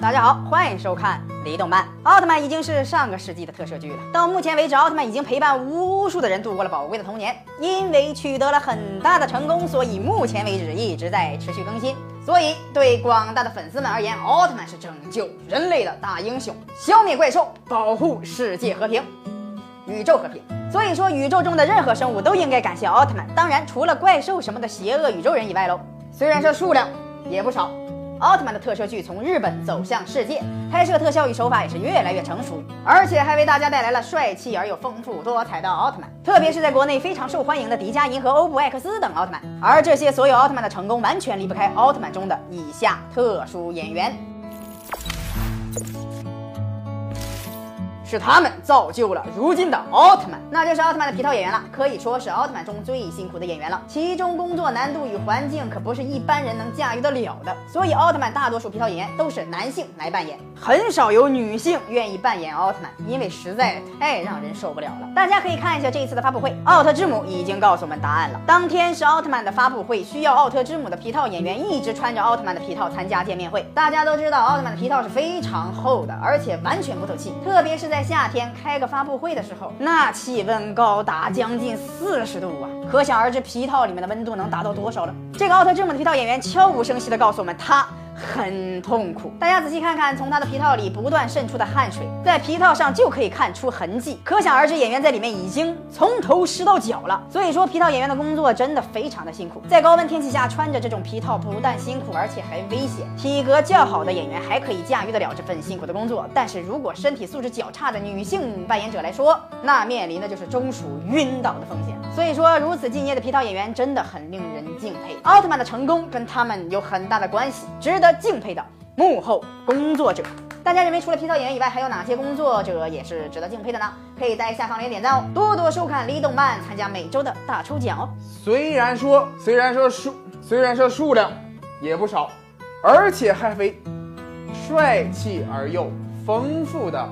大家好，欢迎收看《离动漫》。奥特曼已经是上个世纪的特摄剧了，到目前为止，奥特曼已经陪伴无数的人度过了宝贵的童年。因为取得了很大的成功，所以目前为止一直在持续更新。所以对广大的粉丝们而言，奥特曼是拯救人类的大英雄，消灭怪兽，保护世界和平，宇宙和平。所以说，宇宙中的任何生物都应该感谢奥特曼。当然，除了怪兽什么的邪恶宇宙人以外喽。虽然说数量也不少。奥特曼的特摄剧从日本走向世界，拍摄特效与手法也是越来越成熟，而且还为大家带来了帅气而又丰富多彩的奥特曼，特别是在国内非常受欢迎的迪迦银河欧布艾克斯等奥特曼。而这些所有奥特曼的成功，完全离不开奥特曼中的以下特殊演员。是他们造就了如今的奥特曼，那就是奥特曼的皮套演员了，可以说是奥特曼中最辛苦的演员了。其中工作难度与环境可不是一般人能驾驭得了的，所以奥特曼大多数皮套演员都是男性来扮演，很少有女性愿意扮演奥特曼，因为实在太让人受不了了。大家可以看一下这一次的发布会，奥特之母已经告诉我们答案了。当天是奥特曼的发布会，需要奥特之母的皮套演员一直穿着奥特曼的皮套参加见面会。大家都知道奥特曼的皮套是非常厚的，而且完全不透气，特别是在。在夏天开个发布会的时候，那气温高达将近四十度啊，可想而知皮套里面的温度能达到多少了。这个奥特之母的皮套演员悄无声息地告诉我们，他。很痛苦，大家仔细看看，从他的皮套里不断渗出的汗水，在皮套上就可以看出痕迹，可想而知，演员在里面已经从头湿到脚了。所以说，皮套演员的工作真的非常的辛苦，在高温天气下穿着这种皮套，不但辛苦，而且还危险。体格较好的演员还可以驾驭得了这份辛苦的工作，但是如果身体素质较差的女性扮演者来说，那面临的就是中暑晕倒的风险。所以说，如此敬业的皮套演员真的很令人敬佩。奥特曼的成功跟他们有很大的关系，值得敬佩的幕后工作者。大家认为除了皮草演员以外，还有哪些工作者也是值得敬佩的呢？可以在下方留言点赞哦，多多收看李动漫，参加每周的大抽奖哦。虽然说，虽然说数，虽然说数量也不少，而且还非帅气而又丰富的